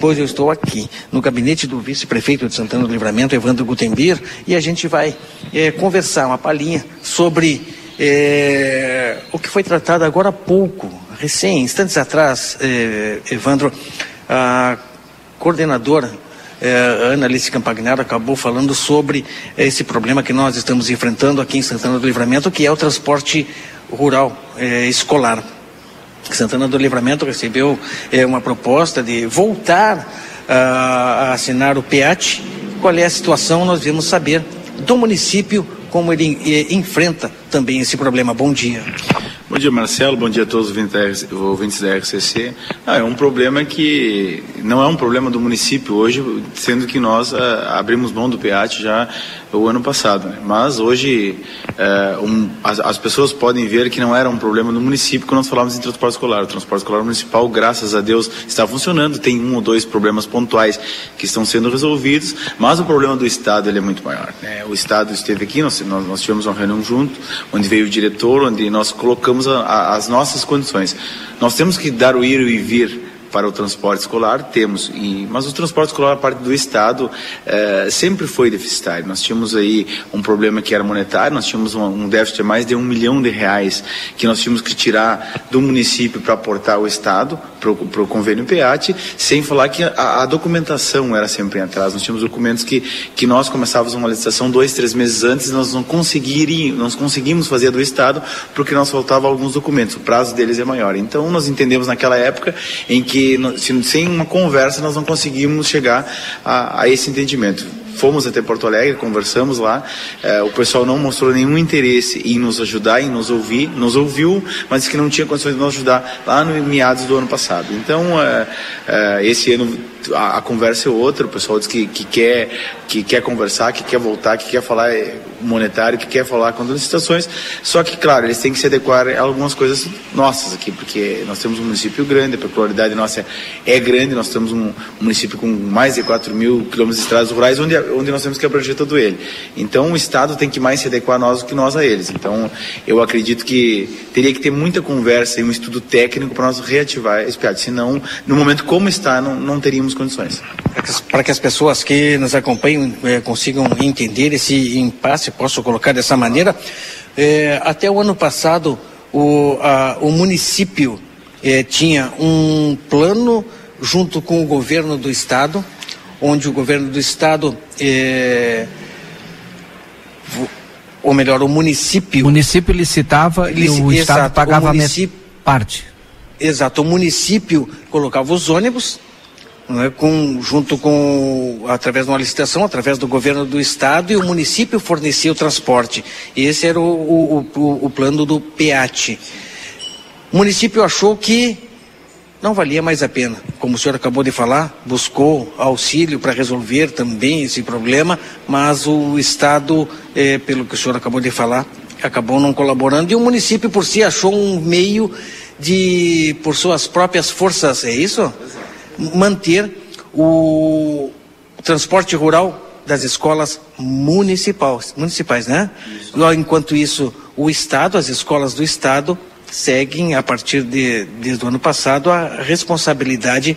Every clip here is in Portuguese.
Pois eu estou aqui no gabinete do vice-prefeito de Santana do Livramento, Evandro Gutenbier, e a gente vai é, conversar uma palhinha sobre é, o que foi tratado agora há pouco, recém, instantes atrás, é, Evandro, a coordenadora Ana Alice Campagnaro acabou falando sobre esse problema que nós estamos enfrentando aqui em Santana do Livramento, que é o transporte rural escolar. Santana do Livramento recebeu é, uma proposta de voltar a, a assinar o PEAT. Qual é a situação? Nós devemos saber do município como ele é, enfrenta também esse problema. Bom dia. Bom dia, Marcelo. Bom dia a todos os ouvintes da RCC. É um problema que não é um problema do município hoje, sendo que nós ah, abrimos mão do PEAT já o ano passado. Né? Mas hoje ah, um, as, as, pessoas podem ver que não era um problema do município quando nós falávamos em transporte escolar. O transporte escolar municipal, graças a Deus, está funcionando. Tem um ou dois problemas pontuais que estão sendo resolvidos, mas o problema do Estado ele é muito maior. Né? O Estado esteve aqui, nós, nós, nós tivemos uma reunião junto, onde veio o diretor, onde nós colocamos a, a, as nossas condições. Nós temos que dar o ir e vir para o transporte escolar, temos, e, mas o transporte escolar, a parte do Estado, eh, sempre foi deficitário. Nós tínhamos aí um problema que era monetário, nós tínhamos um, um déficit de mais de um milhão de reais que nós tínhamos que tirar do município para aportar ao Estado, para o convênio PEAT, sem falar que a, a, documentação era sempre em atraso. Nós tínhamos documentos que, que nós começávamos uma licitação dois, três meses antes, nós não conseguiríamos, nós conseguimos fazer do Estado, porque nós faltavam alguns documentos, o prazo deles é maior. Então, nós entendemos naquela época em que que sem uma conversa nós não conseguimos chegar a, a esse entendimento fomos até Porto Alegre, conversamos lá, eh, o pessoal não mostrou nenhum interesse em nos ajudar, em nos ouvir, nos ouviu, mas que não tinha condições de nos ajudar lá no meados do ano passado. Então, eh, eh, esse ano a, a, conversa é outra, o pessoal diz que, que, quer, que quer conversar, que quer voltar, que quer falar monetário, que quer falar com as licitações, só que, claro, eles têm que se adequar a algumas coisas nossas aqui, porque nós temos um município grande, a peculiaridade nossa é grande, nós temos um, município com mais de 4 mil quilômetros de estradas rurais, onde, onde nós temos que abranger todo ele. Então, o Estado tem que mais se adequar a nós do que nós a eles. Então, eu acredito que teria que ter muita conversa e um estudo técnico para nós reativar esse PIAD, senão, no momento como está, não, não teríamos condições. Para que as pessoas que nos acompanham eh, consigam entender esse impasse, posso colocar dessa maneira, eh, até o ano passado o, a, o município eh, tinha um plano junto com o governo do estado, onde o governo do estado ou melhor, o município. O município licitava e o exato, Estado pagava a parte. Exato, o município colocava os ônibus é, com, junto com, através de uma licitação, através do governo do estado, e o município fornecia o transporte. Esse era o, o, o, o plano do PEAT. O município achou que não valia mais a pena. Como o senhor acabou de falar, buscou auxílio para resolver também esse problema, mas o Estado, é, pelo que o senhor acabou de falar, acabou não colaborando e o município por si achou um meio de, por suas próprias forças, é isso? Manter o, transporte rural das escolas municipais, municipais, né? Isso. Enquanto isso, o Estado, as escolas do Estado, seguem, a partir de, desde o ano passado, a responsabilidade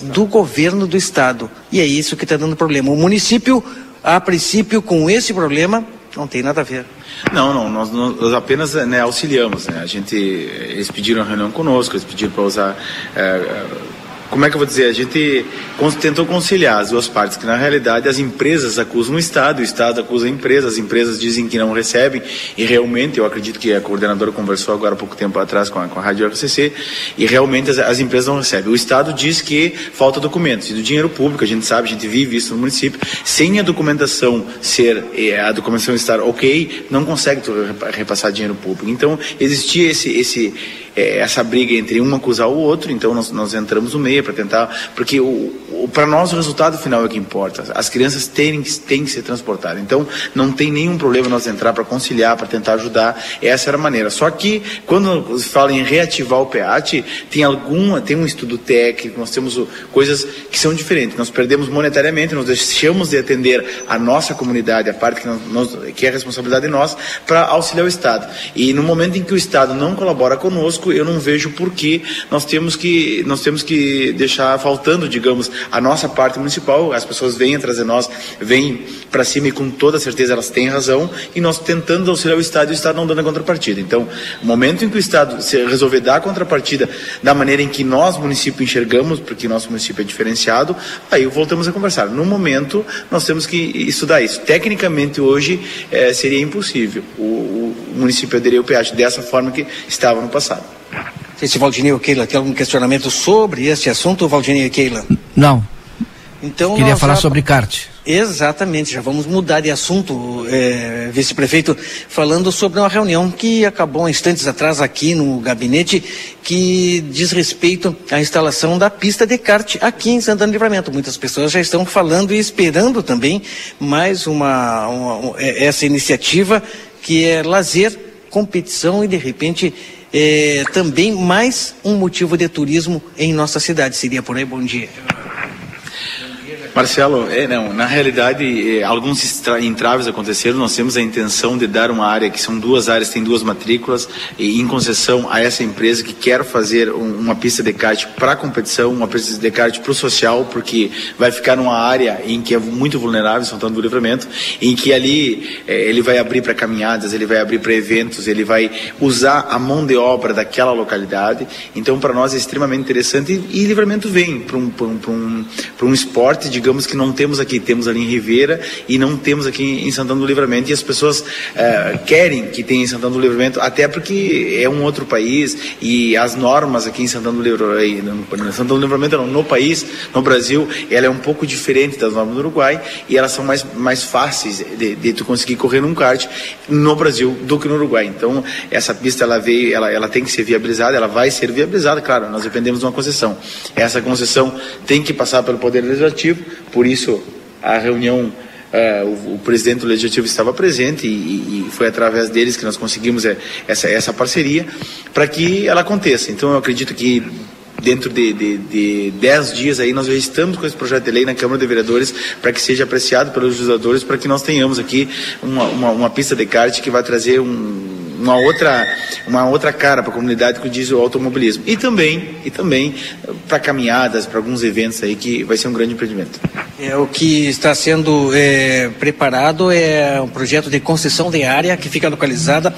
do governo do Estado. E é isso que está dando problema. O município, a princípio, com esse problema, não tem nada a ver. Não, não, nós, nós apenas né, auxiliamos. Né? A gente, eles pediram reunião conosco, eles pediram para usar. É, como é que eu vou dizer? A gente tentou conciliar as duas partes, que na realidade as empresas acusam o Estado, o Estado acusa a empresa, as empresas dizem que não recebem, e realmente, eu acredito que a coordenadora conversou agora há pouco tempo atrás com a, com a Rádio RCC, e realmente as, as, empresas não recebem. O Estado diz que falta documentos, e do dinheiro público, a gente sabe, a gente vive isso no município, sem a documentação ser, a documentação estar ok, não consegue repassar dinheiro público. Então, existia esse, esse é, essa briga entre um acusar o outro, então nós, nós entramos no meio para tentar, porque para nós o resultado final é o que importa. As crianças têm, têm que ser transportadas. Então não tem nenhum problema nós entrar para conciliar, para tentar ajudar. Essa era a maneira. Só que quando fala em reativar o PEAT, tem alguma, tem um estudo técnico, nós temos coisas que são diferentes. Nós perdemos monetariamente, nós deixamos de atender a nossa comunidade, a parte que, nós, que é responsabilidade nossa, para auxiliar o Estado. E no momento em que o Estado não colabora conosco, conosco, eu não vejo por que nós temos que, nós temos que deixar faltando, digamos, a nossa parte municipal. As pessoas vêm atrás de nós, vêm para cima e com toda certeza elas têm razão, e nós tentando auxiliar o Estado o Estado não dando a contrapartida. Então, o momento em que o Estado resolver dar a contrapartida da maneira em que nós, município, enxergamos, porque nosso município é diferenciado, aí voltamos a conversar. No momento, nós temos que estudar isso. Tecnicamente, hoje, é, seria impossível o, o município aderir ao peagem dessa forma que estava no passado. Se Valdinei Keila tem algum questionamento sobre este assunto, Valdinei Keila? Não. Então Queria falar já... sobre kart. Exatamente, já vamos mudar de assunto, é, vice-prefeito, falando sobre uma reunião que acabou instantes atrás aqui no gabinete, que diz respeito à instalação da pista de kart aqui em Santana Livramento. Muitas pessoas já estão falando e esperando também mais uma, uma é, essa iniciativa que é lazer, competição e de repente é, também mais um motivo de turismo em nossa cidade. Seria por aí, bom dia. Marcelo, é, não, na realidade, é, alguns entraves aconteceram. Nós temos a intenção de dar uma área, que são duas áreas, tem duas matrículas, e, em concessão a essa empresa que quer fazer um, uma pista de kart para competição, uma pista de kart para o social, porque vai ficar numa área em que é muito vulnerável, Santana do Livramento, em que ali é, ele vai abrir para caminhadas, ele vai abrir para eventos, ele vai usar a mão de obra daquela localidade. Então, para nós é extremamente interessante e, e Livramento vem para um, um, um, um esporte de digamos que não temos aqui, temos ali em Ribeira e não temos aqui em Santana do Livramento. E as pessoas uh, querem que tenha em Santana do Livramento, até porque é um outro país e as normas aqui em Santana do Livramento, Santana do Livramento não, no país, no Brasil, ela é um pouco diferente das normas do Uruguai e elas são mais, mais fáceis de, de tu conseguir correr num kart no Brasil do que no Uruguai. Então, essa pista ela veio, ela, ela tem que ser viabilizada, ela vai ser viabilizada, claro, nós dependemos de uma concessão. Essa concessão tem que passar pelo Poder Legislativo, por isso, a reunião, uh, o, o, presidente do Legislativo estava presente e, e, foi através deles que nós conseguimos é, essa, essa parceria para que ela aconteça. Então, eu acredito que dentro de, de, de dez dias aí nós já estamos com esse projeto de lei na Câmara de Vereadores para que seja apreciado pelos legisladores para que nós tenhamos aqui uma, uma, uma pista de kart que vai trazer um uma outra, uma outra cara para a comunidade que diz o automobilismo. E também, e também para caminhadas, para alguns eventos aí que vai ser um grande empreendimento. É, o que está sendo é, preparado é um projeto de concessão de área que fica localizada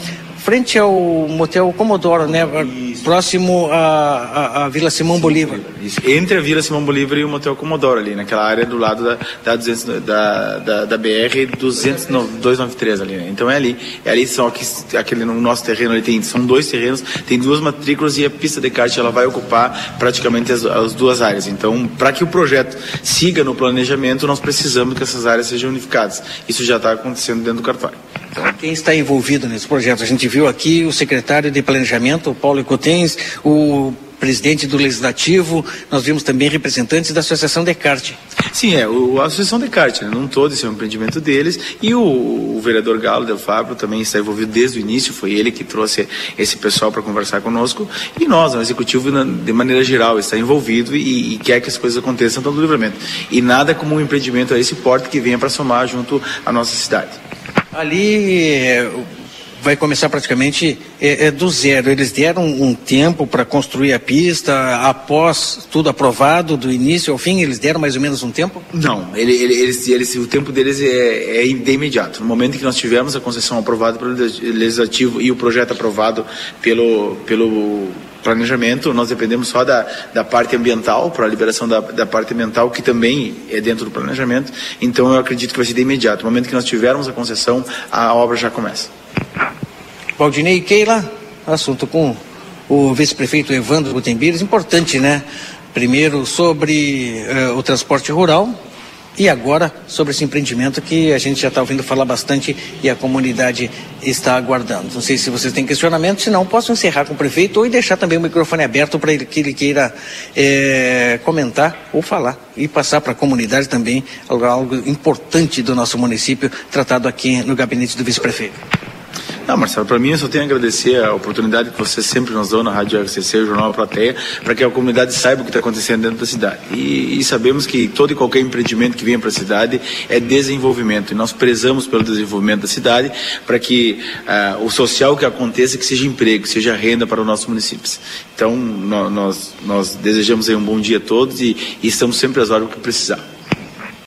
frente ao Motel Comodoro, né? Isso. Próximo à, Vila Simão Bolívar. Isso. Entre a Vila Simão Bolívar e o Motel Comodoro ali, naquela área do lado da, da, 200, da, da, da BR 293 ali, né? Então é ali. É ali só que aquele no nosso terreno ali tem, são dois terrenos, tem duas matrículas e a pista de kart ela vai ocupar praticamente as, as duas áreas. Então, para que o projeto siga no planejamento, nós precisamos que essas áreas sejam unificadas. Isso já está acontecendo dentro do cartório. Então, quem está envolvido nesse projeto? A gente viu aqui o secretário de Planejamento, Paulo Icotens, o presidente do Legislativo, nós vimos também representantes da Associação Descartes. Sim, é, o, a Associação Descartes, né, não todo, esse é um empreendimento deles, e o, o vereador Galo Del Fabro também está envolvido desde o início, foi ele que trouxe esse pessoal para conversar conosco, e nós, o Executivo, de maneira geral, está envolvido e, e quer que as coisas aconteçam todo o livramento. E nada como um empreendimento a esse porte que venha para somar junto à nossa cidade. Ali é, vai começar praticamente é, é do zero. Eles deram um tempo para construir a pista, após tudo aprovado, do início ao fim, eles deram mais ou menos um tempo? Não, ele, ele, eles, eles, o tempo deles é, é de imediato. No momento que nós tivermos a concessão aprovada pelo Legislativo e o projeto aprovado pelo, pelo planejamento, nós dependemos só da, da parte ambiental, para a liberação da, da parte ambiental, que também é dentro do planejamento. Então eu acredito que vai ser de imediato. No momento que nós tivermos a concessão, a obra já começa. Valdinei Keila, assunto com o vice-prefeito Evandro Gutenbires, importante, né? Primeiro sobre uh, o transporte rural, e agora, sobre esse empreendimento que a gente já está ouvindo falar bastante e a comunidade está aguardando. Não sei se vocês têm questionamento, se não, posso encerrar com o prefeito ou deixar também o microfone aberto para que ele queira é, comentar ou falar e passar para a comunidade também algo, algo importante do nosso município, tratado aqui no gabinete do vice-prefeito. Não, Marcelo, para mim eu só tenho a agradecer a oportunidade que você sempre nos dão na Rádio RCC, o Jornal Plateia, para que a comunidade saiba o que está acontecendo dentro da cidade. E, e, sabemos que todo e qualquer empreendimento que venha para a cidade é desenvolvimento. E nós prezamos pelo desenvolvimento da cidade para que uh, o social que aconteça, que seja emprego, seja renda para os nossos municípios. Então, nós, nós desejamos um bom dia a todos e, e estamos sempre às horas que precisar.